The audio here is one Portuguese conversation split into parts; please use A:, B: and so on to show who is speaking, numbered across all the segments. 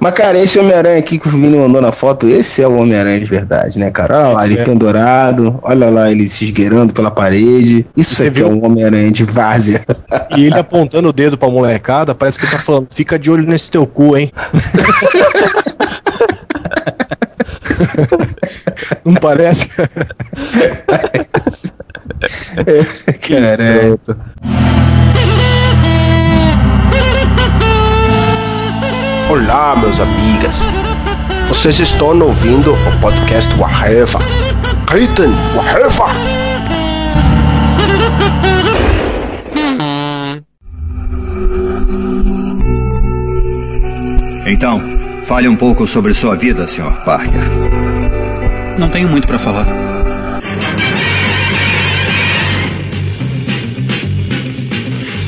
A: Mas, cara, esse Homem-Aranha aqui que o Vini mandou na foto, esse é o Homem-Aranha de verdade, né, cara? Olha lá, ele
B: é.
A: pendurado, olha lá, ele se esgueirando pela parede. Isso
B: Você
A: aqui é
B: viu?
A: um Homem-Aranha de várzea.
B: E ele apontando o dedo pra molecada, parece que ele tá falando, fica de olho nesse teu cu, hein? Não parece?
A: Cara,
C: Olá, meus amigas. Vocês estão ouvindo o podcast Waheva. Ritten Waheva.
D: Então, fale um pouco sobre sua vida, Sr. Parker.
E: Não tenho muito pra falar.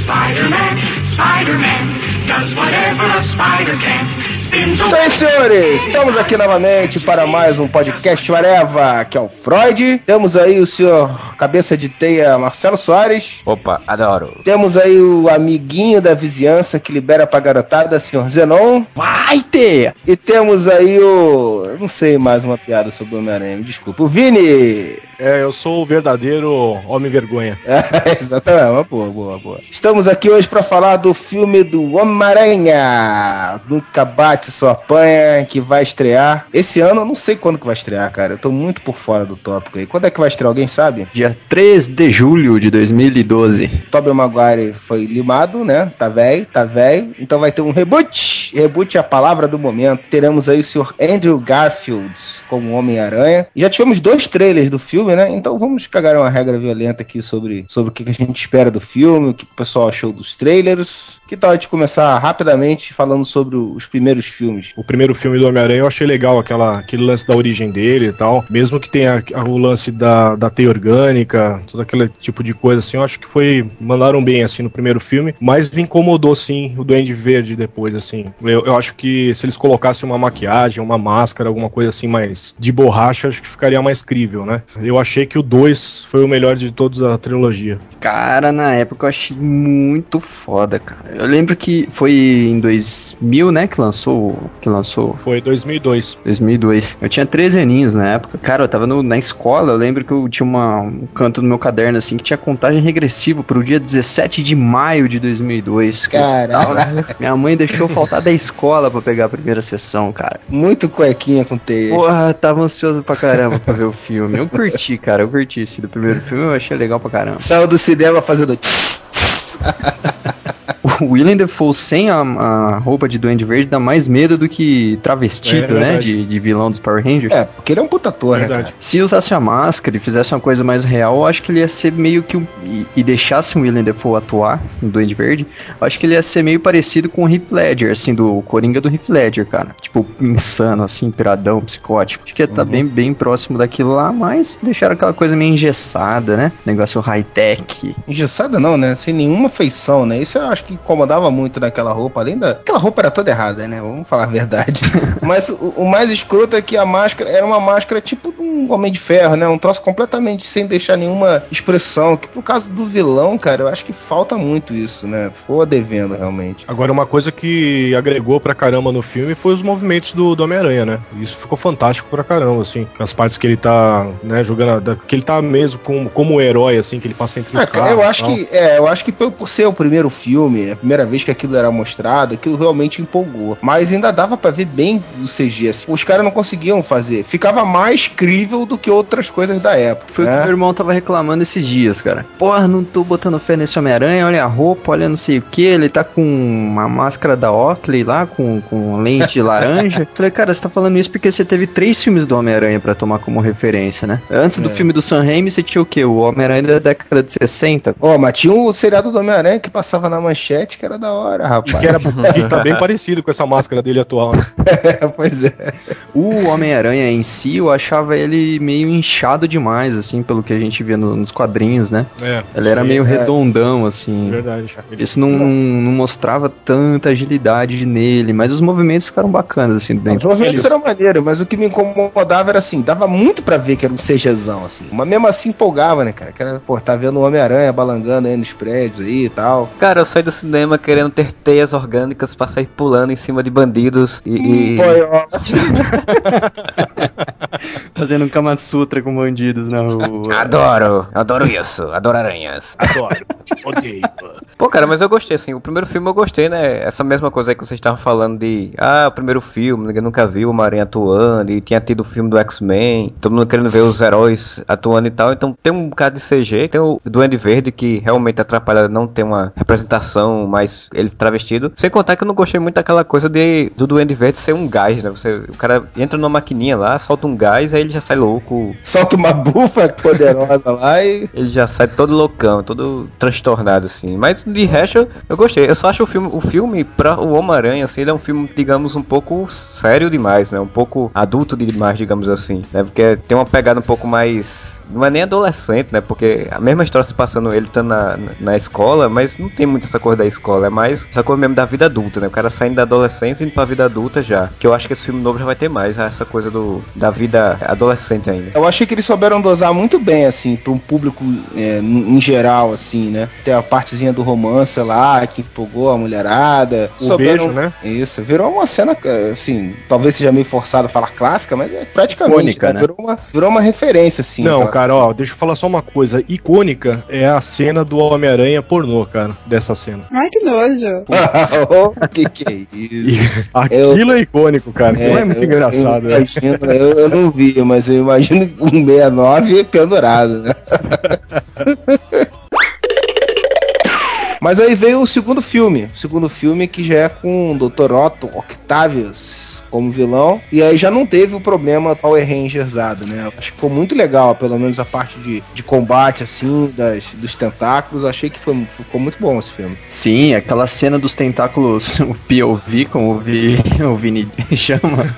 F: Spider-Man, Spider-Man, does whatever a spider can.
A: Então, aí, senhores, estamos aqui novamente para mais um podcast Areva, que é o Freud. Temos aí o senhor cabeça de teia Marcelo Soares.
G: Opa, adoro.
A: Temos aí o amiguinho da vizinhança que libera pra garotada, senhor Zenon.
G: Vai ter!
A: E temos aí o. Não sei mais uma piada sobre o Homem-Aranha, me desculpa. O Vini!
B: É, eu sou o verdadeiro homem vergonha.
A: É, exatamente, uma boa, boa, boa. Estamos aqui hoje para falar do filme do Homem-Aranha. Nunca bate, só apanha, que vai estrear. Esse ano eu não sei quando que vai estrear, cara. Eu tô muito por fora do tópico aí. Quando é que vai estrear? Alguém sabe?
G: Dia 3 de julho de 2012.
A: Tobey Maguire foi limado, né? Tá velho, tá velho. Então vai ter um reboot. Reboot é a palavra do momento. Teremos aí o senhor Andrew Garfield como Homem-Aranha. E Já tivemos dois trailers do filme, né? Então vamos cagar uma regra violenta aqui sobre, sobre o que que a gente espera do filme, o que o pessoal achou dos trailers. Que tal a gente começar rapidamente falando sobre os primeiros filmes?
B: O primeiro filme do Homem-Aranha eu achei legal, aquela, aquele lance da origem dele e tal. Mesmo que tenha a- o lance da, da teia orgânica, todo aquele tipo de coisa assim, eu acho que foi. Mandaram bem assim no primeiro filme. Mas me incomodou sim o Duende Verde depois, assim. Eu, eu acho que se eles colocassem uma maquiagem, uma máscara, alguma coisa assim mais de borracha, acho que ficaria mais crível, né? Eu achei que o 2 foi o melhor de todos a trilogia.
G: Cara, na época eu achei muito foda, cara. Eu lembro que foi em 2000, né, que lançou, que lançou
B: Foi 2002.
G: 2002. Eu tinha 13 aninhos na época. Cara, eu tava no- na escola, eu lembro que eu tinha uma, um canto no meu caderno, assim, que tinha contagem regressiva pro dia 17 de maio de 2002. que eu
A: Caralho.
G: estava- Minha mãe deixou faltar da escola pra pegar a primeira sessão, cara.
A: Muito cuequinha com teia.
G: Porra, tava ansioso pra caramba pra ver o filme. Eu curti, cara, eu curti esse do primeiro filme, eu achei legal pra caramba.
A: Saiu do cinema fazendo.
G: O Willem Dafoe sem a, a roupa de Duende Verde dá mais medo do que travestido,
B: É
G: né, de, de vilão dos Power Rangers.
A: É, porque ele é um puta ator, né, cara?
G: Se usasse a máscara e fizesse uma coisa mais real, eu acho que ele ia ser meio que. um- E, e deixasse o Willem Dafoe atuar no Duende Verde, eu acho que ele ia ser meio parecido com o Heath Ledger, assim, do Coringa do Heath Ledger, cara. Tipo, insano, assim, piradão, psicótico. Acho que ia estar bem, bem próximo daquilo lá, mas deixaram aquela coisa meio engessada, né? Negócio high-tech.
A: Engessada não, né? Sem nenhuma feição, né? Isso eu acho que incomodava muito naquela roupa, além da. Aquela roupa era toda errada, né? Vamos falar a verdade. Mas o, o mais escroto é que a máscara era uma máscara tipo de um Homem de Ferro, né? Um troço completamente sem deixar nenhuma expressão. Que por causa do vilão, cara, eu acho que falta muito isso, né? Ficou devendo realmente.
B: Agora, uma coisa que agregou pra caramba no filme foi os movimentos do, do Homem-Aranha, né? Isso ficou fantástico pra caramba, assim. As partes que ele tá, né, jogando. Que ele tá mesmo como, como um herói, assim, que ele passa entre os
A: cara,
B: carros.
A: eu acho que é, eu acho que por por ser o primeiro filme, a primeira vez que aquilo era mostrado, aquilo realmente empolgou. Mas ainda dava pra ver bem o CG. Assim. Os caras não conseguiam fazer. Ficava mais crível do que outras coisas da época.
G: Foi o que
A: né?
G: meu irmão tava reclamando esses dias, cara. Porra, não tô botando fé nesse Homem-Aranha, olha a roupa, olha não sei o que, ele tá com uma máscara da Oakley lá, com, com lente laranja. Falei, cara, você tá falando isso porque você teve três filmes do Homem-Aranha pra tomar como referência, né? Antes do
A: É.
G: filme do Sam Raimi, você tinha o quê? O Homem-Aranha da década de 60.
A: Ó, mas tinha o seriado do Homem-Aranha que passava na manchete, que era da hora, rapaz.
B: Que, era, que tá bem parecido com essa máscara dele atual. né?
A: pois é.
G: O Homem-Aranha em si, eu achava ele meio inchado demais, assim, pelo que a gente via no- nos quadrinhos, né?
B: É,
G: Ele era
B: sim,
G: meio
A: é.
G: redondão, assim.
B: Verdade. Ele-
G: Isso não, não, mostrava tanta agilidade nele, mas os movimentos ficaram bacanas, assim,
A: Os
G: dentro.
A: movimentos
B: Eles-
A: eram maneiros, mas o que me incomodava era assim, dava muito pra ver que era um CGzão, assim. Mas mesmo assim empolgava, né, cara? Que era, pô, tá vendo o Homem-Aranha balangando aí nos prédios aí e tal.
H: Cara, eu saí do cinema querendo ter teias orgânicas pra sair pulando em cima de bandidos e. e-
A: Boiola.
G: Fazendo um Kama Sutra com bandidos na rua.
H: Adoro, adoro isso, adoro aranhas.
B: Adoro. Odeio.
H: Pô, cara, mas eu gostei, assim, o primeiro filme eu gostei, né? Essa mesma coisa aí que vocês estavam falando de, ah, o primeiro filme, ninguém nunca viu o Marinha atuando, e tinha tido o filme do X-Men, todo mundo querendo ver os heróis atuando e tal, então tem um bocado de CG, tem o Duende Verde que realmente atrapalha não ter uma representação mais ele travestido, sem contar que eu não gostei muito daquela coisa de do Duende Verde ser um gás, né? Você, o cara entra numa maquininha lá, solta um gás, aí ele já sai louco,
A: Solta uma bufa poderosa lá e.
H: ele já sai todo loucão, todo transtornado, assim. Mas de resto, eu, eu gostei. Eu só acho o filme, o filme pra o Homem-Aranha, assim, ele é um filme, digamos, um pouco sério demais, né? Um pouco adulto demais, digamos assim, né? Porque tem uma pegada um pouco mais. Não é nem adolescente, né? Porque a mesma história se passando ele tá na, na, escola, mas não tem muito essa coisa da escola, é mais essa coisa mesmo da vida adulta, né? O cara saindo da adolescência e indo pra vida adulta já. Que eu acho que esse filme novo já vai ter mais, né? essa coisa do, da vida adolescente ainda.
A: Eu achei que eles souberam dosar muito bem, assim, pra um público é, em geral, assim, né? Tem a partezinha do romance lá, que empolgou a mulherada.
B: O beijo, né?
A: Isso, virou uma cena, assim, talvez seja meio forçado falar clássica, mas é praticamente.
G: Icônica, né?
A: Virou, uma, virou uma referência, assim.
B: Não,
A: aquela-
B: cara, ó, deixa eu falar só uma coisa. Icônica é a cena do Homem-Aranha pornô, cara, dessa cena.
I: Ai, que nojo.
A: o que que é isso?
B: aquilo é icônico, cara. Aquilo é, muito
A: eu-
B: engraçado,
A: Eu,
B: né?
A: imagino, eu, eu não vi, mas eu imagino um 69 pendurado, né? Mas aí veio o segundo filme. O segundo filme que já é com o Dr. Otto Octavius como vilão. E aí já não teve o problema Power Rangersado, né? Acho que ficou muito legal, pelo menos a parte de, de combate, assim, das, dos tentáculos. Achei que foi, ficou muito bom esse filme.
G: Sim, aquela cena dos tentáculos, o POV, como o, Vi, o Vini chama,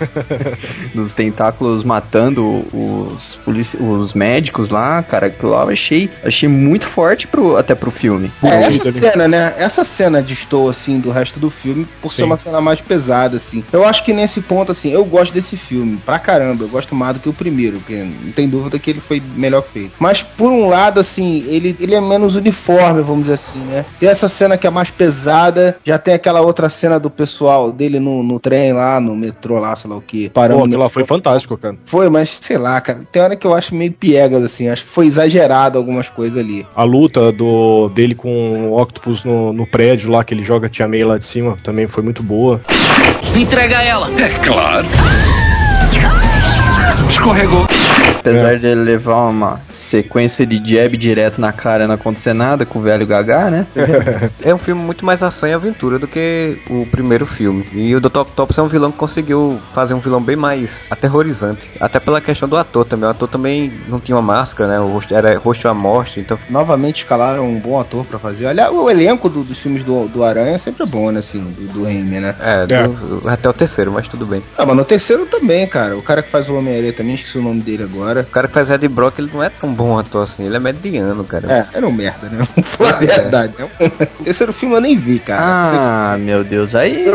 G: dos tentáculos matando os, os médicos lá, cara, aquilo lá eu achei, achei muito forte pro, até pro filme.
A: É, essa cena, né? Essa cena distou, assim, do resto do filme por ser
B: Sim.
A: uma cena mais pesada, assim. Eu acho que nesse ponto, assim, eu gosto desse filme pra caramba. Eu gosto mais do que o primeiro, porque não tem dúvida que ele foi melhor feito. Mas, por um lado, assim, ele, ele é menos uniforme, vamos dizer assim, né? Tem essa cena que é mais pesada, já tem aquela outra cena do pessoal dele no, no trem lá, no metrô lá, sei lá o que, parando.
B: Pô, aquilo lá foi fantástico, cara.
A: Foi, mas sei lá, cara. Tem hora que eu acho meio piegas, assim. Acho que foi exagerado algumas coisas ali.
B: A luta do, dele com o Octopus no, no prédio lá, que ele joga a Tia May lá de cima, também foi muito boa.
E: Entrega ela!
D: É claro. Escorregou.
G: Apesar de ele levar uma sequência de jab direto na cara não acontecer nada com o velho Gagá, né?
H: É um filme muito mais ação e aventura do que o primeiro filme. E o Dr. Octopus é um vilão que conseguiu fazer um vilão bem mais aterrorizante. Até pela questão do ator também. O ator também não tinha uma máscara, né? O rosto era rosto à morte. Então,
A: Novamente escalaram um bom ator pra fazer. Olha, o elenco do- dos filmes do, do Aranha é sempre bom, né? Assim, do, do Raimi, né?
H: é,
B: É.
H: do- até o terceiro, mas tudo bem.
A: Ah, mas no terceiro também, cara. O cara que faz o Homem-Aranha também, esqueci o nome dele agora.
H: O cara que faz Ed Brock, ele não é tão bom ator assim. Ele é mediano, cara.
A: É, era um merda, né? Vamos falar a verdade. né? O terceiro filme eu nem vi, cara.
G: Ah, meu Deus, aí.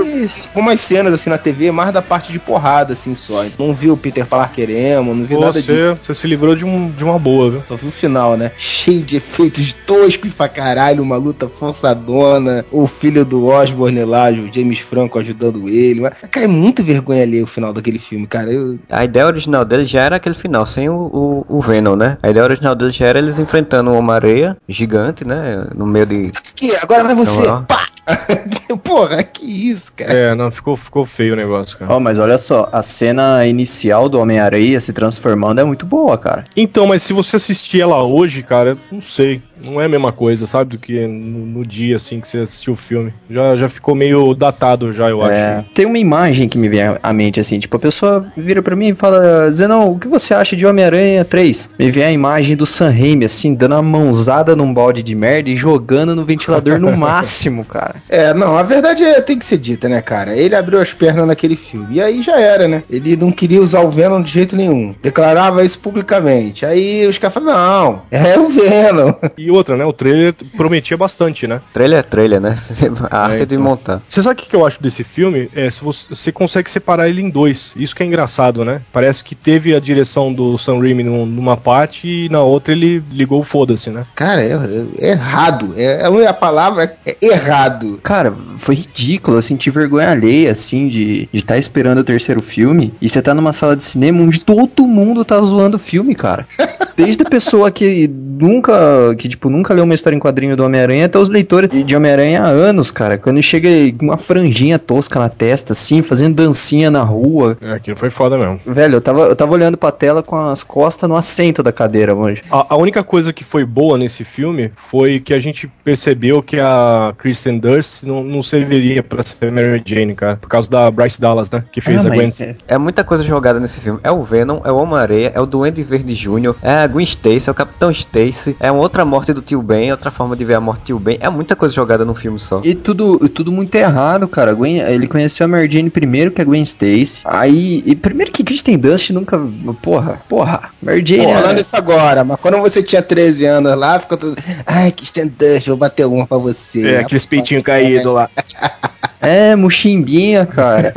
A: Com umas cenas assim na TV, mais da parte de porrada, assim, só. Não vi o Peter Parker emo, não vi nada disso.
B: Você, se livrou de, um, de uma boa, viu?
A: Só vi o final, né? Cheio de efeitos toscos pra caralho, uma luta forçadona. O filho do Osborne lá, o James Franco ajudando ele. Mas, cara, é muito vergonha ali o final daquele filme, cara. Eu...
H: A ideia original dele já era aquele final, sem o, o, o Venom, né? A ideia original dele já era eles enfrentando uma areia gigante, né? No meio de.
A: Aqui, agora vai você!
H: Não, ó.
A: Pá! Porra, que isso, cara.
B: É, não, ficou, ficou feio o negócio, cara.
G: Ó, mas olha só, a cena inicial do Homem-Aranha se transformando é muito boa, cara.
B: Então, mas se você assistir ela hoje, cara, não sei. Não é a mesma coisa, sabe? Do que no, no dia, assim, que você assistiu o filme. Já, já ficou meio datado já, eu
G: É,
B: acho.
G: tem uma imagem que me vem à mente, assim, tipo, a pessoa vira pra mim e fala, Zenão, o que você acha de Homem-Aranha 3? Me vem a imagem do Sam Raimi, assim, dando uma mãozada num balde de merda e jogando no ventilador no máximo, cara.
A: É, não, a verdade é, tem que ser dita, né, cara? Ele abriu as pernas naquele filme. E aí já era, né? Ele não queria usar o Venom de jeito nenhum. Declarava isso publicamente. Aí os caras falaram, não, é o Venom.
B: E E outra, né? O trailer prometia bastante, né?
H: Trailer é trailer, né? A arte
B: É,
H: de
B: então.
H: montar.
B: Você sabe o que eu acho desse filme? É se você, você consegue separar ele em dois. Isso que é engraçado, né? Parece que teve a direção do Sam Raimi num- numa parte e na outra ele ligou o foda-se, né?
A: Cara, é, é errado. É, a única palavra é errado.
G: Cara, foi ridículo, eu senti vergonha alheia, assim, de estar esperando o terceiro filme e você tá numa sala de cinema onde todo mundo tá zoando o filme, cara. Desde a pessoa que nunca, que tipo, nunca leu uma história em quadrinho do Homem-Aranha até os leitores de Homem-Aranha há anos, cara. Quando chega com uma franjinha tosca na testa, assim, fazendo dancinha na rua.
B: É, aquilo foi foda mesmo.
G: Velho, eu tava, eu tava olhando pra tela com as costas no assento da cadeira, manja.
B: A, a única coisa que foi boa nesse filme foi que a gente percebeu que a Kristen Dunst não, não serviria pra ser Mary Jane, cara. Por causa da Bryce Dallas, né? Que fez
G: Ah,
B: a Gwen.
G: é,
H: É muita coisa jogada nesse filme. É o Venom, é o Homem-Areia, é o Duende Verde Júnior, é a Gwen Stacy, é o Capitão Stacy, é uma outra morte do Tio Ben, outra forma de ver a morte do Tio Ben. É muita coisa jogada num filme só.
G: E tudo, e tudo muito errado, cara. Gwen, ele conheceu a Mary Jane primeiro, que é Gwen Stacy. Aí, e primeiro que Kristen Dust nunca. Porra, porra. Mary Jane.
A: Tô
G: é-
A: falando isso agora, mas quando você tinha 13 anos lá, ficou tudo. Ai, Kristen Dunst, vou bater uma pra você.
B: É, aqueles peitinhos caídos lá.
G: É, muximbinha, cara.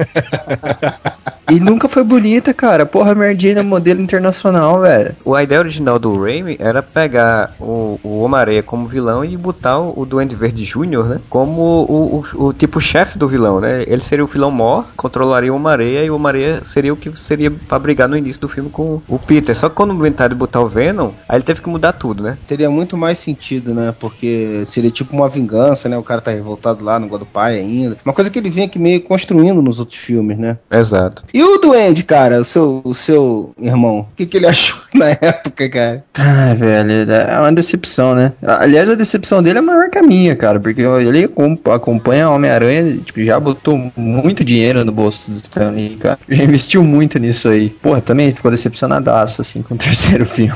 G: e nunca foi bonita, cara. Porra, a Mary Jane é modelo internacional, velho.
H: A ideia original do Raimi era pegar o, o Homem-Areia como vilão e botar o, o Duende Verde Júnior, né? Como o, o, o tipo chefe do vilão, né? Ele seria o vilão maior, controlaria o Homem-Areia e o Homem-Areia seria o que seria pra brigar no início do filme com o Peter. Só que quando inventaram de botar o Venom, aí ele teve que mudar tudo, né?
A: Teria muito mais sentido, né? Porque seria tipo uma vingança, né? O cara tá revoltado lá, não gosta do pai ainda. Uma coisa que ele vinha aqui meio construindo nos outros filmes, né?
H: Exato.
A: E o Duende, cara, o seu, o seu irmão, o que, que ele achou na época, cara?
G: Ah, velho, é uma decepção, né? Aliás, a decepção dele é maior que a minha, cara, porque ele acom- acompanha o Homem-Aranha, tipo, já botou muito dinheiro no bolso do Stanley, cara. Já investiu muito nisso aí. Porra, também ficou decepcionadaço, assim, com o terceiro filme.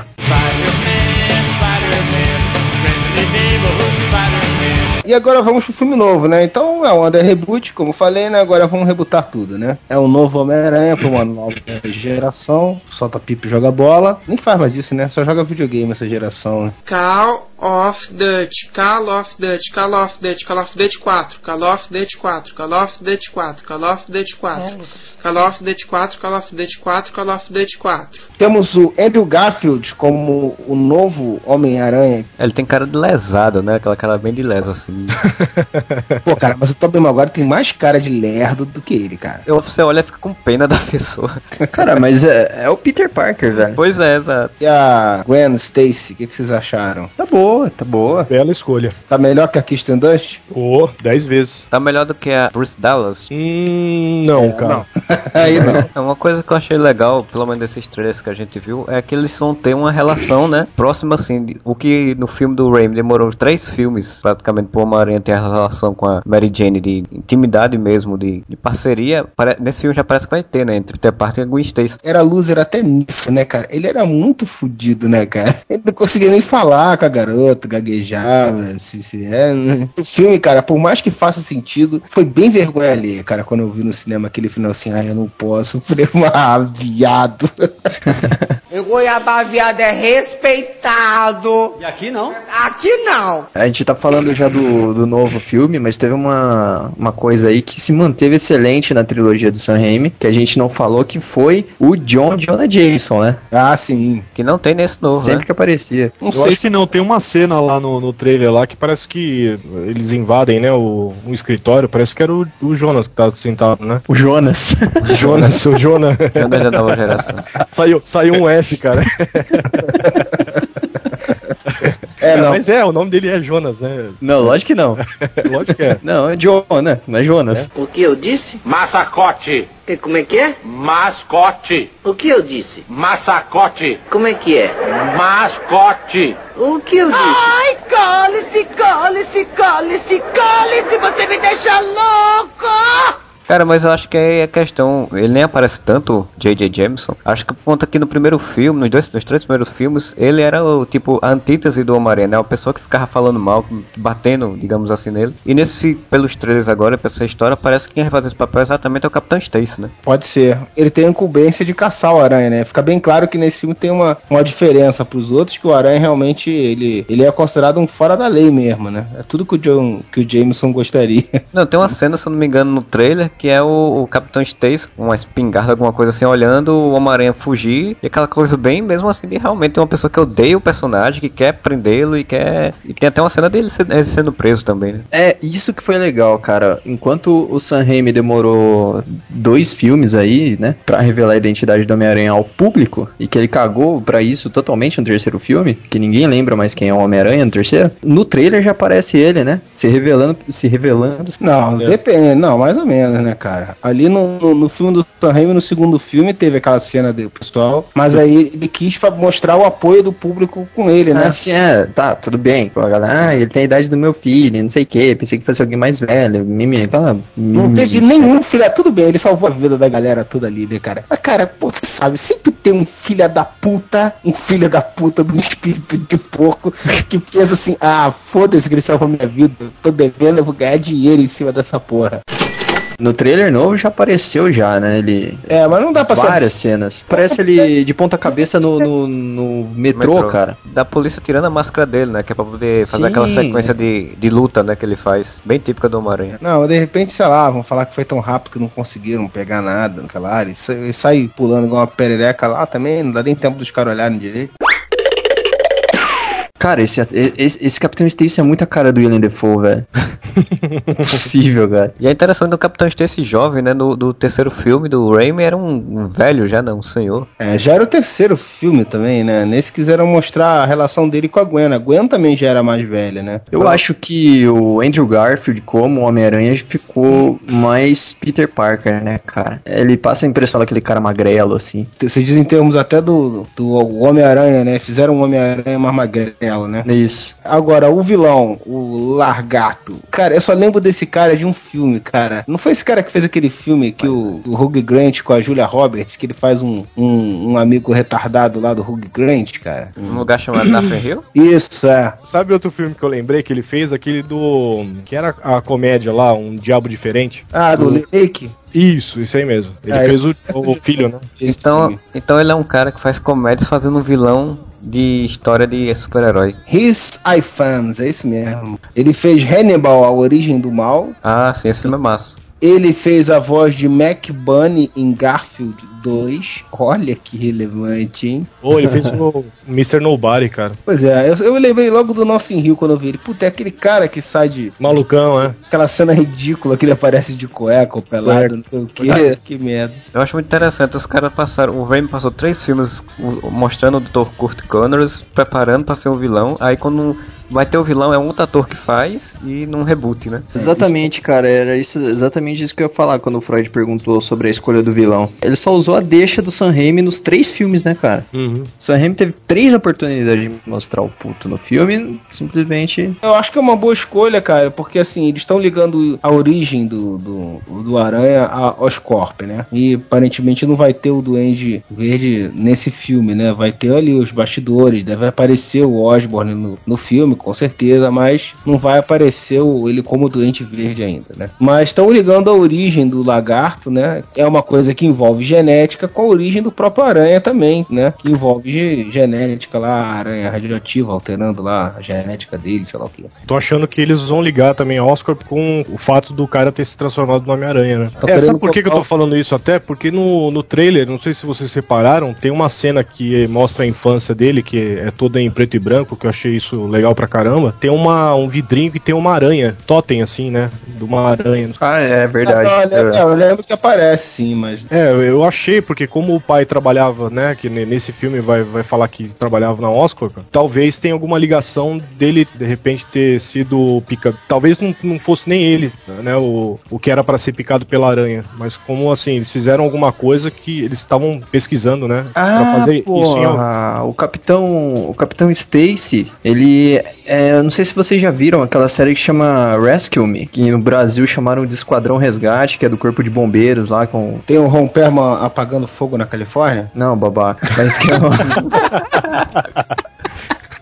A: E agora vamos pro filme novo, né? Então é onda reboot, como falei, né? Agora vamos rebootar tudo, né? É um novo Homem-Aranha pra uma nova geração. Solta pipa e joga bola. Nem faz mais isso, né? Só joga videogame essa geração, né?
I: Call of Duty, Call of Duty, Call of Duty, Call of Duty 4, Call of Duty 4, Call of Duty 4, Call of Duty 4, Call of Duty 4, Call of Duty 4, Call of Duty 4.
A: Temos o Andrew Garfield como o novo Homem-Aranha.
H: Ele tem cara de lesado, né? Aquela cara bem de leso, assim.
A: Pô, cara, mas o Tobey Maguire tem mais cara de lerdo do que ele, cara.
H: Eu, você olha e fica com pena da pessoa.
G: Cara, mas é, é o Peter Parker, velho.
H: Pois é, exato.
A: E a Gwen Stacy, o que, que vocês acharam?
G: Tá boa, tá boa.
B: Bela escolha.
A: Tá melhor que a Kirsten Dunst?
B: Ô, 10 vezes.
H: Tá melhor do que a Bruce Dallas.
B: Hum, não, cara.
A: Aí não.
H: É uma coisa que eu achei legal, pelo menos desses trailers que a gente viu, é que eles vão ter uma relação, né? Próxima, assim, de- o que no filme do Raimi demorou três filmes, praticamente, pro Homem-Aranha ter a relação com a Mary Jane de intimidade mesmo, de, de parceria. Pare- nesse filme já parece que vai ter, né? Entre Peter Parker e a Gwen Stacy.
A: Era loser até nisso, né, cara? Ele era muito fudido, né, cara? Ele não conseguia nem falar com a garota, gaguejava, se, se é, né? O filme, cara, por mais que faça sentido, foi bem vergonha alheia, cara, quando eu vi no cinema aquele final assim, ah, eu não posso, eu falei, ah, viado.
J: O Goiabá viado é respeitado.
E: E aqui não?
J: Aqui não.
G: A gente tá falando já do, do novo filme, mas teve uma, uma coisa aí que se manteve excelente na trilogia do Sam Raimi, que a gente não falou, que foi o John Jonah Jameson, né?
A: Ah, sim.
H: Que não tem nesse novo,
G: Sempre
H: né?
G: que aparecia.
A: Não
B: Eu acho que não, tem uma cena lá no, no trailer lá que parece que eles invadem, né, o, um escritório, parece que era o, o Jonas que tá sentado, né?
G: O Jonas.
B: O Jonas, o Jonas.
H: Jonas da nova geração.
B: saiu, saiu um S, cara.
A: É, não.
B: Mas é, o nome dele é Jonas, né?
G: não, lógico que não.
B: Lógico que é.
G: Não, é Jonah, não é Jonas.
J: O que eu disse?
F: Massacote.
J: E como é que é?
F: Mascote.
J: O que eu disse?
F: Massacote.
J: Como é que é?
F: Mascote.
J: O que eu disse? Ai, cale-se, cale-se, cale-se, cale-se, você me deixa louco!
H: Cara, mas eu acho que aí a questão, ele nem aparece tanto, J.J. Jameson. Acho que conta que no primeiro filme, nos dois, nos três primeiros filmes, ele era o tipo a antítese do Homem-Aranha, né? Uma pessoa que ficava falando mal, batendo, digamos assim, nele. E nesse, pelos trailers agora, pra essa história, parece que quem vai fazer esse papel exatamente é o Capitão Stacy, né?
A: Pode ser. Ele tem a incumbência de caçar o Aranha, né? Fica bem claro que nesse filme tem uma, uma diferença pros outros, que o Aranha realmente, ele, ele é considerado um fora da lei mesmo, né? É tudo que o, John, que o Jameson gostaria.
H: Não, tem uma cena, se eu não me engano, no trailer, que é o, o Capitão Stacy com uma espingarda, alguma coisa assim, olhando o Homem-Aranha fugir. E aquela coisa bem, mesmo assim, de realmente uma pessoa que odeia o personagem, que quer prendê-lo e quer. E tem até uma cena dele ele sendo preso também, né?
G: É, isso que foi legal, cara. Enquanto o Sam Raimi demorou dois filmes aí, né, pra revelar a identidade do Homem-Aranha ao público, e que ele cagou pra isso totalmente no terceiro filme, que ninguém lembra mais quem é o Homem-Aranha no terceiro, no trailer já aparece ele, né, se revelando, se revelando.
A: Não,
B: É.
A: depende. Não, mais ou menos, né, cara? Ali no, no, filme do Sam Raimi, no segundo filme, teve aquela cena do pessoal, mas aí ele quis mostrar o apoio do público com ele, né?
G: Assim, é, tá, tudo bem. A galera, ah, ele tem a idade do meu filho, não sei o que, pensei que fosse alguém mais velho. Mimi, aquela.
A: Não teve nenhum filho. Tudo bem, ele salvou a vida da galera toda ali, né, cara? Mas, cara, pô, você sabe, sempre tem um filho da puta, um filho da puta de um espírito de porco que pensa assim: ah, foda-se que ele salvou minha vida, tô devendo, eu vou ganhar dinheiro em cima dessa porra.
G: No trailer novo já apareceu já, né? Ele.
A: É, mas não dá pra saber.
G: Várias cenas. Parece ele de ponta cabeça no, no, no metrô,
H: Metrô.
G: cara.
H: Da polícia tirando a máscara dele, né? Que é pra poder fazer
G: Sim.
H: aquela sequência de, de luta, né? Que ele faz. Bem típica do Homem-Aranha.
A: Não, de repente, sei lá, vão falar que foi tão rápido que não conseguiram pegar nada naquela área. Ele sai- ele sai pulando igual uma perereca lá também, não dá nem tempo dos caras olharem direito.
G: Cara, esse, esse, esse Capitão Stacy é muita cara do William Defoe, velho. Impossível, cara.
H: E é interessante que o Capitão Stacy jovem, né? No, do terceiro filme do Raimi era um, um velho já, né? Um senhor.
A: É, já era o terceiro filme também, né? Nesse quiseram mostrar a relação dele com a Gwen. A Gwen também já era mais velha, né?
G: Eu acho que o Andrew Garfield, como Homem-Aranha, ficou mais Peter Parker, né, cara? Ele passa a impressão daquele cara magrelo, assim.
A: Você diz em termos até do, do Homem-Aranha, né? Fizeram um Homem-Aranha mais magrelo, né?
G: Isso.
A: Agora, o vilão, o Largato. Cara, eu só lembro desse cara de um filme, cara. Não foi esse cara que fez aquele filme que o, o Hugh Grant com a Julia Roberts, que ele faz um, um, um amigo retardado lá do Hugh Grant, cara?
H: Um lugar chamado Nathan Hill.
A: Isso, é.
B: Sabe outro filme que eu lembrei que ele fez? Aquele do. que era a comédia lá, Um Diabo Diferente?
A: Ah, do Lake?
B: Isso, isso aí mesmo. Ele
A: É,
B: fez o, o filho, né?
H: Então, então ele é um cara que faz comédias fazendo um vilão de história de super-herói.
A: His I Fans, é isso mesmo. Ele fez Hannibal, a origem do mal.
H: Ah, sim, esse filme é massa.
A: Ele fez a voz de Mac Bunny em Garfield 2. Olha que relevante, hein?
B: Ou ele fez o Mr. Nobody, cara.
A: Pois é, eu, eu lembrei logo do Nothing Hill quando eu vi ele. Puta, é aquele cara que sai de.
B: Malucão, é.
A: Aquela cena ridícula que ele aparece de cueca ou pelado, não sei o que. que merda.
H: Eu acho muito interessante, os caras passaram, o Raimi passou três filmes mostrando o Dr. Kurt Connors, preparando pra ser um vilão, aí quando vai ter o vilão é um outro ator que faz e num reboot, né?
G: Exatamente, cara. Era isso, exatamente isso que eu ia falar quando o Freud perguntou sobre a escolha do vilão. Ele só usou a deixa do Sam Raimi nos três filmes, né, cara?
B: Uhum.
G: Sam Raimi teve três oportunidades de mostrar o puto no filme, simplesmente.
A: Eu acho que é uma boa escolha, cara, porque assim, eles estão ligando a origem do, do, do Aranha a Oscorp, né? E aparentemente não vai ter o Duende Verde nesse filme, né? Vai ter ali os bastidores, deve aparecer o Osborn no, no filme, com certeza, mas não vai aparecer o, ele como Duende Verde ainda, né? Mas estão ligando a origem do lagarto, né? É uma coisa que envolve genética com a origem do próprio Aranha também, né? Que envolve ge- genética lá, a aranha radioativa, alterando lá a genética dele, sei lá o que.
B: Tô achando que eles vão ligar também a Oscar com o fato do cara ter se transformado no Homem-Aranha, né?
A: Tô
B: É, sabe por que, que eu tô falando isso até? Porque no, no trailer, não sei se vocês repararam, tem uma cena que mostra a infância dele, que é toda em preto e branco, que eu achei isso legal pra caramba. Tem uma, um vidrinho que tem uma aranha, totem assim, né? De uma aranha.
G: Ah, é verdade.
A: Ah, não, eu, lembro,
G: É.
A: eu lembro que aparece sim, mas.
B: É, eu achei, porque como o pai trabalhava, né, que ne- nesse filme vai, vai falar que trabalhava na Oscar, talvez tenha alguma ligação dele, de repente, ter sido picado. Talvez não, não fosse nem ele, né, o, o que era pra ser picado pela aranha. Mas como, assim, eles fizeram alguma coisa que eles estavam pesquisando, né, pra
G: Ah,
B: fazer isso em
G: porra, o Capitão, o Capitão Stacy, ele é, eu não sei se vocês já viram aquela série que chama Rescue Me, que no Brasil chamaram de Esquadrão Resgate, que é do Corpo de Bombeiros lá com.
A: Tem o Ron Perlman apagando fogo na Califórnia?
G: Não, babaca. Mas que é o-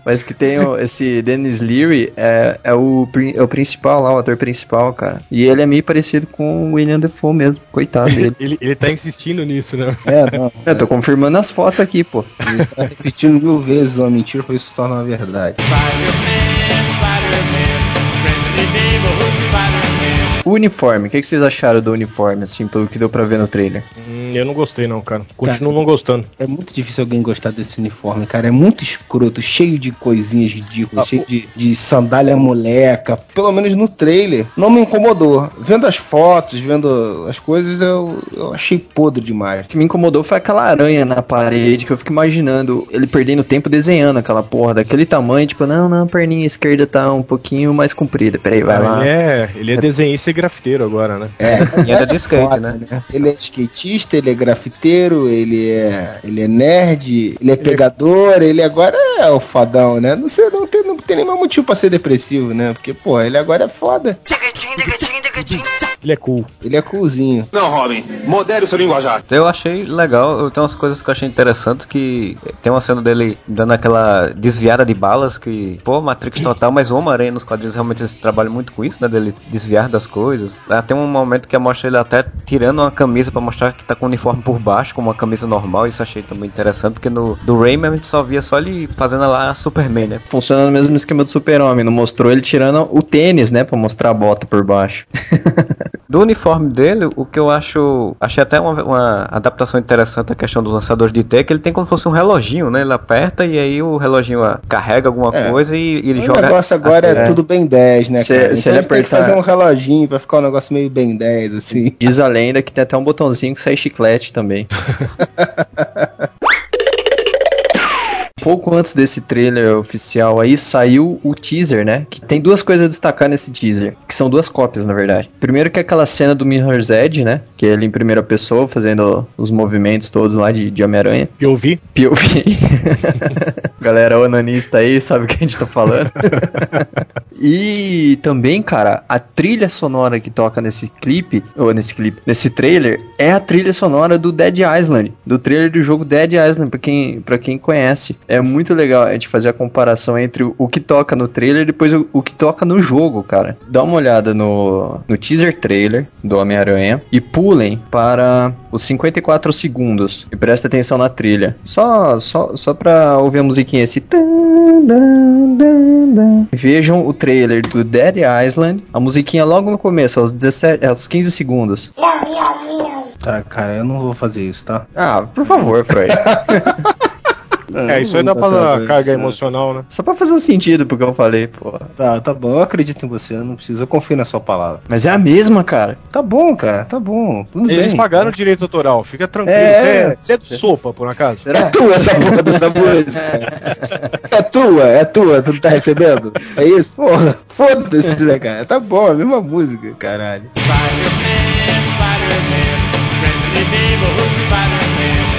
G: Mas que tem o- esse Dennis Leary, é, é, o, é o principal lá, o ator principal, cara. E ele é meio parecido com o William Defoe mesmo, coitado dele.
B: Ele, ele tá insistindo nisso, né?
A: É, não.
G: Eu tô confirmando as fotos aqui, pô.
A: Ele tá repetindo mil vezes uma mentira pra isso se tornar uma verdade.
G: O uniforme, o que, que vocês acharam do uniforme, assim, pelo que deu pra ver no trailer?
B: Hum, eu não gostei não, cara. Continuo não gostando.
A: É muito difícil alguém gostar desse uniforme, cara. É muito escroto, cheio de coisinhas ridículas, cheio de, de sandália moleca. Pelo menos no trailer, não me incomodou. Vendo as fotos, vendo as coisas, eu, eu achei podre demais.
G: O que me incomodou foi aquela aranha na parede, que eu fico imaginando ele perdendo tempo desenhando aquela porra daquele tamanho, tipo, não, não, a perninha esquerda tá um pouquinho mais comprida. Peraí, vai
B: Cara,
G: lá.
B: ele, é, ele é desenhista e grafiteiro agora, né?
A: É,
H: E anda de skate,
A: foda,
H: né?
A: Ele é skatista, ele é grafiteiro, ele é, ele é nerd, ele é pegador, ele agora é o fodão, né? Não sei, não tem, não tem nenhum motivo pra ser depressivo, né? Porque, pô, ele agora é foda.
B: Ele é cool.
A: Ele é coolzinho.
C: Não, Robin, modere o seu linguajar.
H: Eu achei legal, eu tenho umas coisas que eu achei interessante que tem uma cena dele dando aquela desviada de balas que, pô, Matrix total, mas o Homem-Aranha nos quadrinhos realmente eles trabalham muito com isso, né, dele desviar das coisas. Ah, Tem um momento que mostra ele até tirando uma camisa pra mostrar que tá com o uniforme por baixo, como uma camisa normal, isso achei também interessante, porque no do Rayman a gente só via só ele fazendo lá Superman, né?
G: Funciona no mesmo esquema do super-homem, não mostrou ele tirando o tênis, né, pra mostrar a bota por baixo.
H: Do uniforme dele, o que eu acho. Achei até uma, uma adaptação interessante a questão dos lançadores de T, que ele tem como se fosse um reloginho, né? Ele aperta e aí o reloginho ah, carrega alguma
A: É.
H: coisa e, e ele
A: o
H: joga.
A: negócio agora é,
G: É.
A: tudo bem 10, né,
G: Se-
A: cara?
G: se
A: Então
G: ele
A: ele tem que
G: apertar-
A: fazer um reloginho pra ficar um negócio meio bem 10, assim.
G: Diz a lenda que tem até um botãozinho que sai chiclete também. Pouco antes desse trailer oficial aí, saiu o teaser, né? Que tem duas coisas a destacar nesse teaser, que são duas cópias, na verdade. Primeiro que é aquela cena do Mirror's Edge, né? Que é ele em primeira pessoa, fazendo os movimentos todos lá de, de Homem-Aranha.
B: Que eu vi.
G: POV. Galera onanista aí, sabe o que a gente tá falando? e também, cara, a trilha sonora que toca nesse clipe, ou nesse clipe, nesse trailer, é a trilha sonora do Dead Island, do trailer do jogo Dead Island, pra quem, pra quem conhece. É muito legal a gente fazer a comparação entre o, que toca no trailer e depois o, o que toca no jogo, cara. Dá uma olhada no, no teaser trailer do Homem-Aranha e pulem para os 54 segundos e presta atenção na trilha. Só, só, só pra ouvir a musiquinha esse. Vejam o trailer do Dead Island, a musiquinha logo no começo, aos, 17, aos 15 segundos.
A: Tá, cara, eu não vou fazer isso, tá?
G: Ah, por favor, Freud.
B: É, isso aí dá pra dar carga emocional, né?
G: Só pra fazer um sentido pro que eu falei, pô.
A: Tá, tá bom, eu acredito em você, eu não preciso, eu confio na sua palavra.
G: Mas é a mesma, cara.
A: Tá bom, cara, tá bom, tudo
B: Eles
A: bem.
B: pagaram o direito autoral, fica tranquilo.
A: É.
B: Você é, você é de sopa, por acaso?
A: É tua essa porra dessa música. É tua, é tua, tu não tá recebendo? É isso? Porra, foda-se, né, cara? Tá bom, é a mesma música, caralho.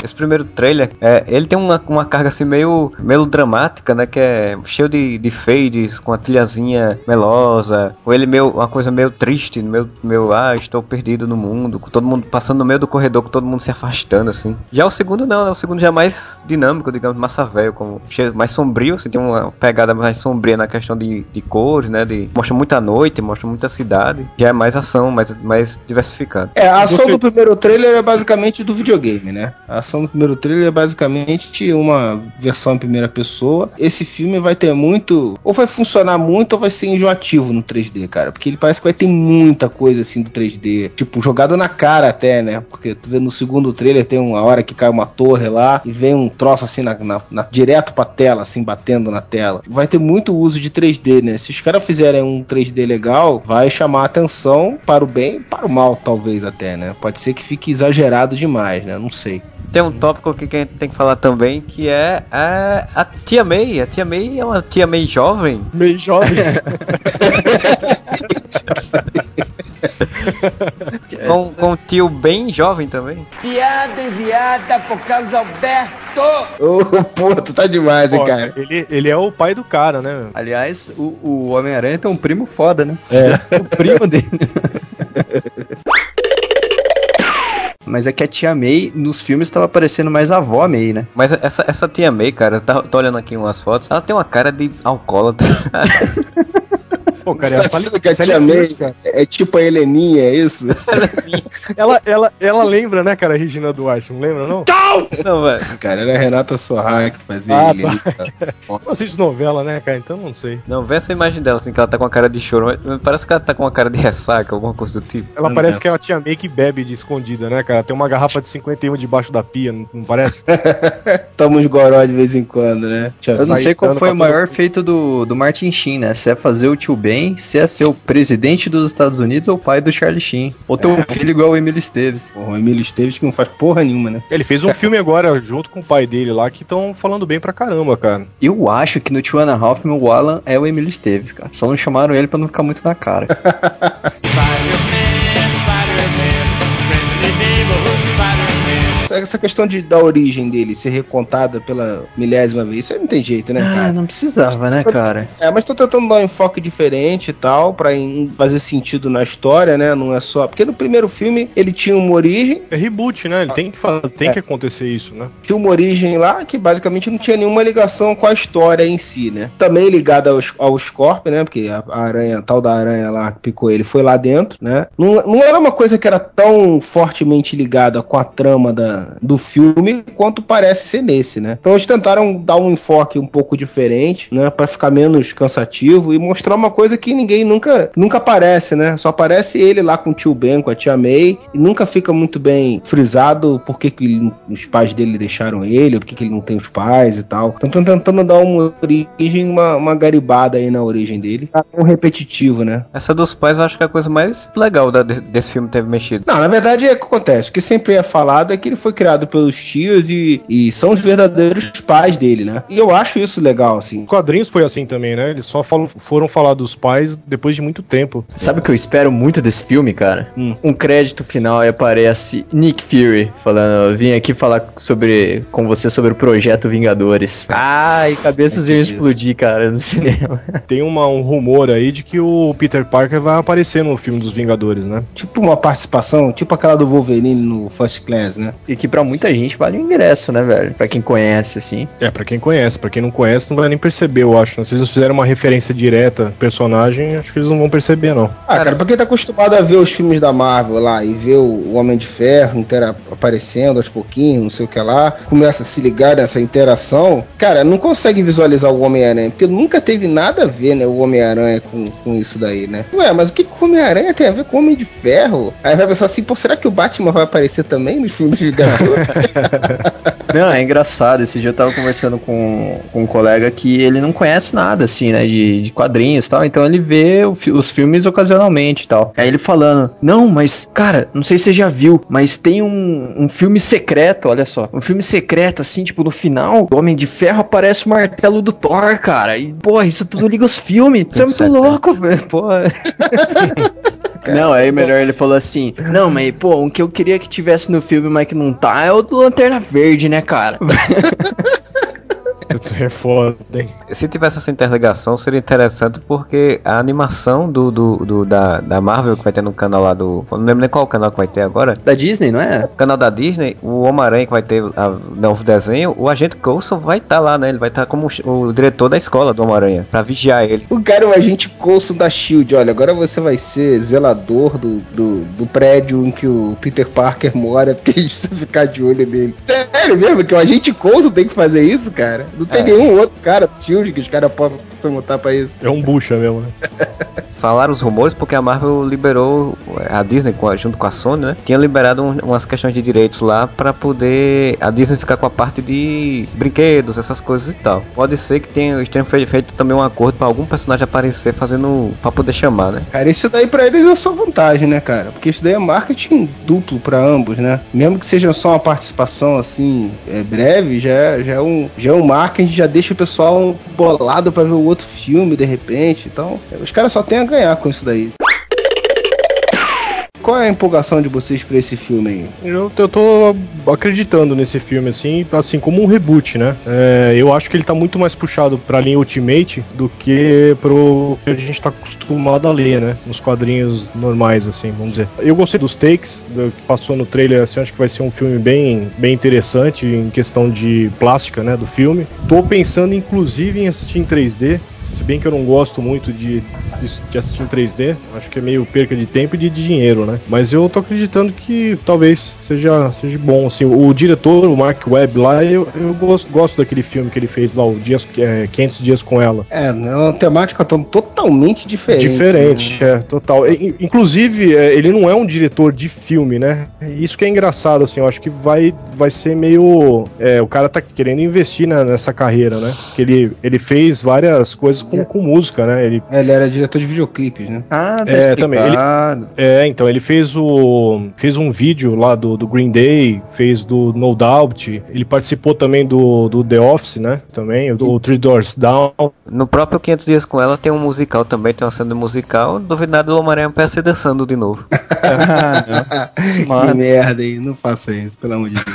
H: Esse primeiro trailer, é, ele tem uma, uma carga assim meio melodramática, né? Que é cheio de, de fades, com a trilhazinha melosa. Ou ele meio, uma coisa meio triste, meio, meio, ah, estou perdido no mundo. Com todo mundo passando no meio do corredor, com todo mundo se afastando, assim. Já o segundo não, né? O segundo já é mais dinâmico, digamos, massa velho, como cheio, mais sombrio, assim, tem uma pegada mais sombria na questão de, de cores, né? De, mostra muita noite, mostra muita cidade. Já é mais ação, mais, mais diversificado.
A: É, a ação
B: Você-
A: do primeiro trailer é basicamente do videogame, né? A ação do primeiro trailer é basicamente uma versão em primeira pessoa. Esse filme vai ter muito. Ou vai funcionar muito ou vai ser enjoativo no 3D, cara. Porque ele parece que vai ter muita coisa assim do 3D. Tipo, jogado na cara até, né? Porque tu vê no segundo trailer tem uma hora que cai uma torre lá e vem um troço assim na, na- na- direto pra tela, assim, batendo na tela. Vai ter muito uso de 3D, né? Se os caras fizerem um 3D legal, vai chamar atenção para o bem e para o mal, talvez até, né? Pode ser que fique exagerado demais, né? Não sei.
H: Tem um tópico aqui que a gente tem que falar também, que é a, a Tia May. A Tia May é uma Tia May jovem.
B: Meio jovem.
H: com, com um tio bem jovem também.
J: Piada enviada por Carlos Alberto.
A: Ô, pô, tu tá demais, hein, cara.
B: ele, ele é o pai do cara, né?
G: Aliás, o, o Homem-Aranha tem um primo foda, né?
A: É.
G: O primo dele. Mas é que a tia May nos filmes tava parecendo mais a avó May, né?
H: Mas essa, essa tia May, cara, tá, tô olhando aqui umas fotos, ela tem uma cara de alcoólatra.
B: Pô, cara,
A: Tá
B: ela,
A: achando que a tia May é tipo a Heleninha, é isso?
B: ela, ela, ela lembra, né, cara, a Regina Duarte, não lembra, não?
H: Não, velho.
A: Cara, era a Renata Sorra que fazia
B: Ah,
A: Helena.
B: Eu não assisto novela, né, cara, então não sei.
H: Não, vê essa imagem dela, assim, que ela tá com a cara de choro. mas Parece que ela tá com uma cara de ressaca, alguma coisa do tipo.
B: Ela
A: Não,
B: parece
A: não.
B: que é uma tia May que bebe de escondida, né, cara? Tem uma garrafa de 51 debaixo da pia, não, não parece?
A: Toma uns goró de vez em quando, né? Tia
G: Eu não sei qual foi o maior feito do, do Martin Sheen, né? Se é fazer o tio Ben, se é ser o presidente dos Estados Unidos ou o pai do Charlie Sheen. Ou ter um filho igual o Emílio Esteves.
A: Porra, o Emílio Esteves que não faz porra nenhuma, né?
B: Ele fez um filme agora junto com o pai dele lá que estão falando bem pra caramba, cara.
G: Eu acho que no Two and a Half Men o Alan é o Emílio Esteves, cara. Só não chamaram ele pra não ficar muito na cara.
A: Essa- questão de, da origem dele ser recontada pela milésima vez, isso aí não tem jeito, né,
G: ah,
A: cara?
G: não precisava, né, cara?
A: É, mas tô tentando dar um enfoque diferente e tal, pra em- fazer sentido na história, né? Não é só. Porque no primeiro filme ele tinha uma origem,
B: É reboot, né? Ele tem que, fa- tem
A: É.
B: que acontecer isso, né?
A: tinha uma origem lá que basicamente não tinha nenhuma ligação com a história em si, né? Também ligada ao, ao Scorpion, né? Porque a, a aranha, a tal da aranha lá que picou ele foi lá dentro, né? Não, não era uma coisa que era tão fortemente ligada com a trama da, do filme quanto parece ser nesse, né? Então eles tentaram dar um enfoque um pouco diferente, né? Pra ficar menos cansativo e mostrar uma coisa que ninguém nunca, nunca aparece, né? Só aparece ele lá com o tio Ben, com a tia May, e nunca fica muito bem frisado por que, os pais dele deixaram ele, por que, que ele não tem os pais e tal. Então estão tentando dar uma origem, uma, uma garibada aí na origem dele. Tá um repetitivo, né?
H: Essa dos pais eu acho que é a coisa mais legal da- de- desse filme ter mexido.
A: Não, na verdade é o que acontece. O que sempre é falado é que ele foi criado pelos tios e, e são os verdadeiros pais dele, né? E eu acho isso legal, assim.
B: Os quadrinhos foi assim também, né? Eles só falam- foram falar dos pais depois de muito tempo.
G: Sabe o que eu espero muito desse filme, cara?
A: Hum.
G: Um crédito final e aparece Nick Fury falando, "Eu vim aqui falar sobre com você sobre o projeto Vingadores. Ai, cabeças
A: É
G: iam explodir, cara, no cinema.
B: Tem uma- um rumor aí de que o Peter Parker vai aparecer no filme dos Vingadores, né?
A: Tipo uma participação, tipo aquela do Wolverine no First Class, né?
G: E que pra muita gente vale o ingresso, né, velho? Pra quem conhece, assim.
B: É, pra quem conhece. Pra quem não conhece, não vai nem perceber, eu acho. né? Se eles fizeram uma referência direta personagem, acho que eles não vão perceber, não.
A: Ah, cara, pra quem tá acostumado a ver os filmes da Marvel lá e ver o Homem de Ferro intera- aparecendo aos pouquinhos, não sei o que lá, começa a se ligar nessa interação, cara, não consegue visualizar o Homem-Aranha, porque nunca teve nada a ver, né, o Homem-Aranha com, com isso daí, né? Ué, mas o que, que o Homem-Aranha tem a ver com o Homem de Ferro? Aí vai pensar assim, pô, será que o Batman vai aparecer também nos filmes Vingadores?
G: Não, é engraçado. Esse dia eu tava conversando com, com um colega que ele não conhece nada, assim, né, de, de quadrinhos e tal. Então ele vê o os filmes ocasionalmente e tal. Aí ele falando, não, mas, cara, não sei se você já viu, mas tem um, um filme secreto, olha só. Um filme secreto, assim, tipo, no final, o Homem de Ferro aparece o martelo do Thor, cara. E, porra, isso tudo liga os filmes. Isso é muito louco, velho. Porra. Não, aí melhor ele falou assim: Não, mas pô, o que eu queria que tivesse no filme, mas que não tá, é o do Lanterna Verde, né, cara?
B: É foda, hein?
H: Se tivesse essa interligação, seria interessante porque a animação do, do, do- da, da Marvel que vai ter no canal lá do. Não lembro nem qual canal que vai ter agora.
G: Da Disney, não é?
H: O canal da Disney, o Homem-Aranha que vai ter a, novo desenho, o agente Coulson vai estar lá, né? Ele vai estar como o, o diretor da escola do Homem-Aranha, pra vigiar ele.
A: O cara é o agente Coulson da SHIELD. Olha, agora você vai ser zelador do, do, do prédio em que o Peter Parker mora, porque a gente precisa ficar de olho nele. Sério mesmo que o agente Coulson tem que fazer isso, cara? Não tem
H: É.
A: nenhum outro cara do SHIELD que os caras possam botar pra isso.
B: É um bucha mesmo, né?
H: Falaram os rumores porque a Marvel liberou, a Disney junto com a Sony, né? Tinha liberado um- umas questões de direitos lá pra poder a Disney ficar com a parte de brinquedos, essas coisas e tal. Pode ser que tenha, tenham fe- feito também um acordo pra algum personagem aparecer fazendo pra poder chamar, né?
A: Cara, isso daí pra eles é só vantagem, né, cara? Porque isso daí é marketing duplo pra ambos, né? Mesmo que seja só uma participação assim, é, breve, já é, já, é um, já é um marketing, já deixa o pessoal bolado pra ver o outro filme de repente. Então, os caras só têm a ganhar com isso daí. qual é a empolgação de vocês pra esse filme aí?
B: Eu, eu tô acreditando nesse filme, assim, assim, como um reboot, né? É, eu acho que ele tá muito mais puxado pra linha Ultimate do que pro que a gente tá acostumado a ler, né? Nos quadrinhos normais, assim, vamos dizer. Eu gostei dos takes do que passou no trailer, assim, acho que vai ser um filme bem, bem interessante em questão de plástica, né, do filme. Tô pensando, inclusive, em assistir em 3D, se bem que eu não gosto muito de, de, assistir em 3D, acho que é meio perca de tempo e de, de dinheiro, né? Mas eu tô acreditando que talvez seja, seja bom, assim. O diretor, o Mark Webb lá, eu, eu gosto, gosto daquele filme que ele fez lá, o Dias, é, 500 Dias com Ela.
A: É, é uma temática to- totalmente diferente.
B: Diferente,
A: né?
B: é, total. E, Inclusive, é, ele não é um diretor de filme, né? Isso que é engraçado, assim, eu acho que vai, vai ser meio. é, o cara tá querendo investir na- nessa carreira, né? Que ele, ele fez várias coisas com, com música, né? Ele
A: Ele era diretor de videoclipes, né?
G: Ah, tá
B: É, também, ele-. É, então, ele fez o. fez um vídeo lá do, do Green Day, fez do No Doubt, ele participou também do, do The Office, né? Também, o, o Three Doors Down.
H: No próprio 500 Dias com Ela tem um musical também, tem uma cena musical. Duvido nada do Homem-Aranha dançando de novo.
A: que merda, hein? Não faça isso, pelo amor de Deus.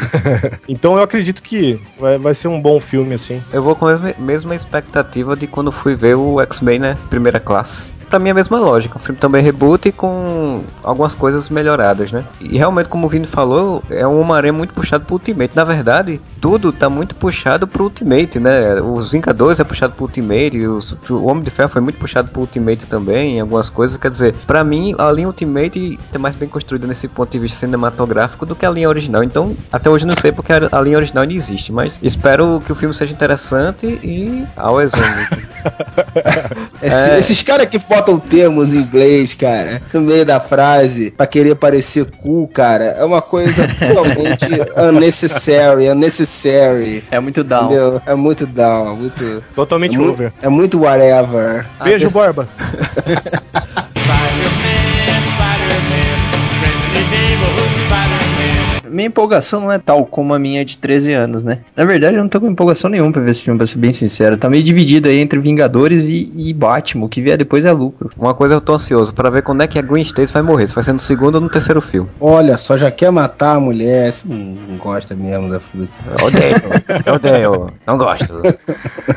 B: Então eu acredito que vai, vai ser um bom filme, assim.
H: Eu vou com a mesma expectativa de quando fui ver o X-Men, né? Primeira classe. Pra mim é a mesma lógica. Um filme também reboot com algumas coisas melhoradas, né? E realmente, como o Vini falou, é um Homem-Aranha muito puxado pro Ultimate. Na verdade, tudo tá muito puxado pro Ultimate, né? Os Vingadores é puxado pro Ultimate, os- o Homem de Ferro foi muito puxado pro Ultimate também, em algumas coisas. Quer dizer, pra mim, a linha Ultimate é mais bem construída nesse ponto de vista cinematográfico do que a linha original. Então, até hoje não sei porque a a linha original não existe, mas espero que o filme seja interessante e ao exemplo.
A: Esse-
H: É.
A: Esses caras que botam termos em inglês, cara, no meio da frase, pra querer parecer cool, cara, é uma coisa totalmente unnecessary, unnecessary.
G: É muito down.
A: Entendeu? É muito down, muito.
B: Totalmente
A: é, mu-
B: over.
A: é muito whatever.
B: Beijo,
H: desse-
B: Borba.
G: Minha empolgação não é tal como a minha de 13 anos, né? Na verdade, eu não tô com empolgação nenhuma pra ver esse filme, pra ser bem sincero. Tá meio dividido aí entre Vingadores e, e Batman. O que vier depois é lucro.
H: Uma coisa eu tô ansioso pra ver quando é que a Gwen Stacy vai morrer. Se vai ser no segundo ou no terceiro filme.
A: Olha, só já quer matar a mulher, você não, não gosta mesmo da fruta.
H: Eu odeio, eu odeio, não gosto.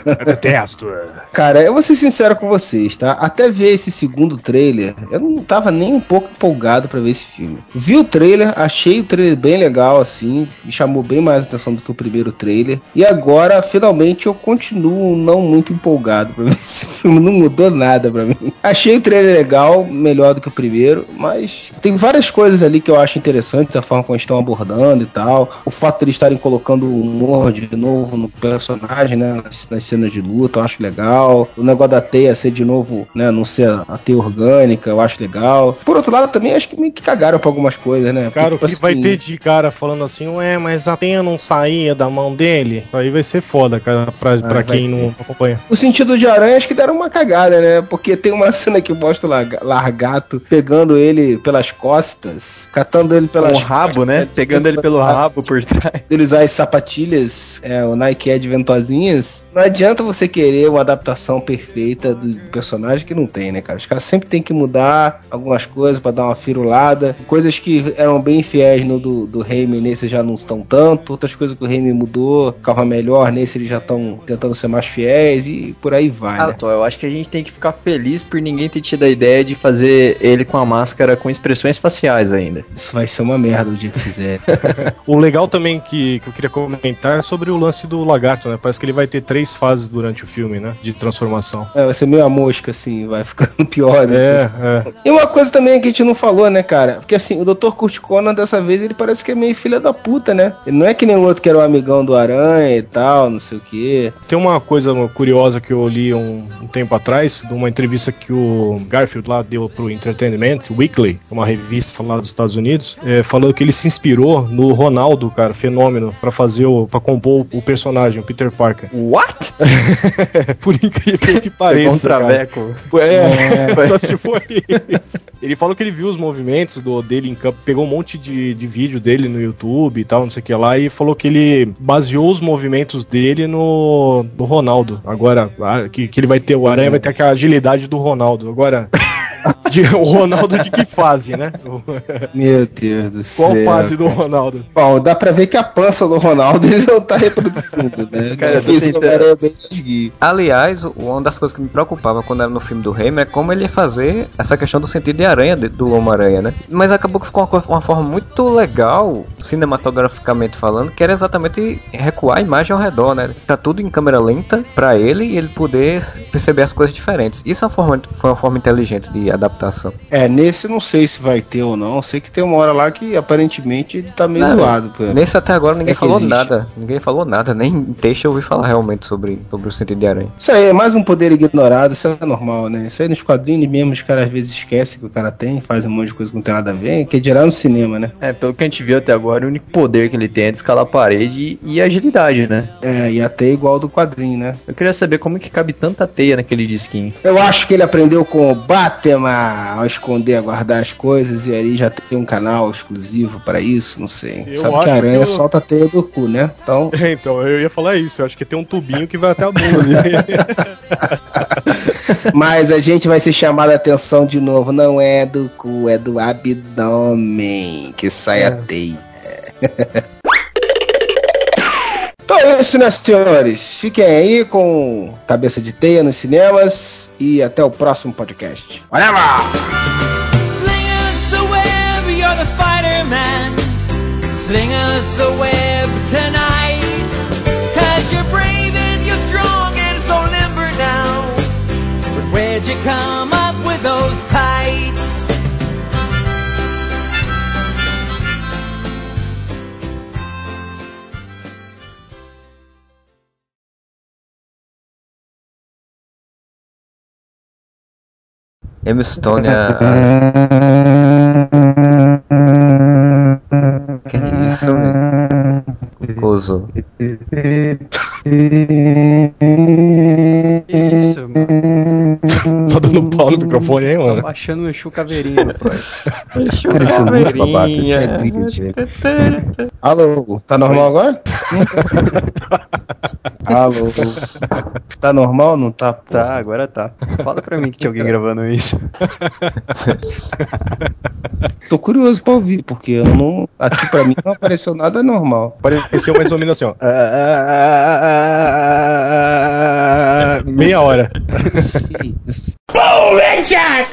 B: Eu detesto.
A: Cara, eu vou ser sincero com vocês, tá? Até ver esse segundo trailer, eu não tava nem um pouco empolgado pra ver esse filme. Vi o trailer, achei o trailer bem legal, assim, me chamou bem mais atenção do que o primeiro trailer. E agora, finalmente, eu continuo não muito empolgado pra ver esse filme, não mudou nada pra mim. Achei o trailer legal, melhor do que o primeiro, mas tem várias coisas ali que eu acho interessantes, a forma como eles estão abordando e tal. O fato de eles estarem colocando o humor de novo no personagem, né, nas, nas cenas de luta, eu acho legal. O negócio da teia ser de novo, né, não ser a teia orgânica, eu acho legal. Por outro lado, também acho que meio que cagaram pra algumas coisas, né?
B: Cara, o
A: Porque,
B: que vai
A: assim,
B: ter de cara falando assim, ué, mas a tenha não saía da mão dele? Aí vai ser foda, cara, pra, pra
A: vai
B: quem
A: ter.
B: não acompanha.
A: O sentido de aranha acho que deram uma cagada, né? Porque tem uma cena que mostra o Larga- Largato pegando ele pelas costas, catando ele pelas
G: Com o rabo,
A: costas,
G: né? Pegando ele pelo rabo por trás.
A: Ele usar as sapatilhas, é, o Nike Ed ventosinhas. Não adianta você querer uma adaptação perfeita do personagem que não tem, né, cara? Os caras sempre tem que mudar algumas coisas pra dar uma firulada. Coisas que eram bem fiéis no do, do Raimi, nesse já não estão tanto. Outras coisas que o Raimi mudou, ficava melhor, nesse eles já estão tentando ser mais fiéis e por aí vai, né?
G: Ah, Tô, eu acho que a gente tem que ficar feliz por ninguém ter tido a ideia de fazer ele com a máscara com expressões faciais ainda.
A: Isso vai ser uma merda o dia que fizer.
B: O legal também que, que eu queria comentar é sobre o lance do lagarto, né? Parece que ele vai ter três fases durante o filme, né? De transformação.
A: é, vai ser meio a mosca, assim, vai ficando pior. né?
B: É, é.
A: E uma coisa também que a gente não falou, né, cara? Porque assim, o Dr. Kurt Conan dessa vez ele parece que é meio filha da puta, né? Ele não é que nem o outro que era o amigão do Aranha e tal, não sei o quê.
B: Tem uma coisa curiosa que eu li um, um tempo atrás, de uma entrevista que o Garfield lá deu pro Entertainment Weekly, uma revista lá dos Estados Unidos, é, falando que ele se inspirou no Ronaldo, cara, fenômeno, pra fazer o. pra compor o personagem, o Peter Parker.
G: What?
B: Por incrível que
G: um
B: pareça.
G: traveco.
B: É, só se for isso. Ele falou que ele viu os movimentos do, dele em campo, pegou um monte de, de vídeo dele no YouTube e tal, não sei o que lá, e falou que ele baseou os movimentos dele no, no Ronaldo. Agora, ah, que, que ele vai ter, o Aranha vai ter aquela agilidade do Ronaldo. Agora. De, o Ronaldo de que fase, né?
A: Meu Deus do
B: Qual
A: céu.
B: fase do Ronaldo?
A: Bom, dá pra ver que a pança do Ronaldo ele não tá reproduzindo, né?
G: Cara,
A: fez o
G: tentando-
A: Homem-Aranha bem.
H: Aliás, o- uma das coisas que me preocupava quando era no filme do Reimer é como ele ia fazer essa questão do sentido de aranha de- do Homem-Aranha, né? Mas acabou que ficou uma, uma forma muito legal, cinematograficamente falando, que era exatamente recuar a imagem ao redor, né? Tá tudo em câmera lenta pra ele e ele poder perceber as coisas diferentes. Isso é uma forma, foi uma forma inteligente de adaptação.
A: É, nesse eu não sei se vai ter ou não. Sei que tem uma hora lá que aparentemente ele tá meio
H: Não,
A: zoado. pô.
H: Nesse até agora ninguém
A: É
H: falou
A: existe.
H: nada. Ninguém falou nada, nem em texto eu ouvi falar realmente sobre, sobre o sentido de aranha.
A: Isso aí é mais um poder ignorado, isso é normal, né? Isso aí nos quadrinhos mesmo, os caras às vezes esquecem que o cara tem, faz um monte de coisa que não tem nada a ver, que é dirá no cinema, né?
G: É, pelo que a gente viu até agora, o único poder que ele tem é de escalar a parede e, e agilidade, né?
A: É, e até igual do quadrinho, né?
G: Eu queria saber como que cabe tanta teia naquele disquinho.
A: Eu acho que ele aprendeu com o Batman a esconder, a guardar as coisas, e aí já tem um canal exclusivo pra isso, não sei.
B: Eu
A: Sabe que a aranha
B: que eu-
A: solta a teia do cu, né? Então,
B: Então, eu ia falar isso. Eu acho que tem um tubinho que vai até a bunda
A: mas a gente vai ser chamado a atenção de novo. Não é do cu, é do abdômen que sai a teia. É isso, né, senhores? Fiquem aí com Cabeça de Teia nos cinemas e até o próximo podcast. Valeu!
K: Sling us a web tonight. Cause you're brave and you're strong and so limber now. But where'd you come
H: Emma Stone, a... Que isso, meu?
B: tá pau no microfone aí, mano.
G: Baixando o Exu.
A: Cara, isso é babaca. É. Alô, tá normal agora? Alô. Tá normal ou não tá? pô?
G: Tá, agora tá. Fala pra mim que tinha alguém gravando isso.
A: Tô curioso pra ouvir, porque eu não. Aqui pra mim não apareceu nada normal.
B: Pareceu mais ou menos assim, ó. Meia hora.
A: Isso?
F: Boom, headshot!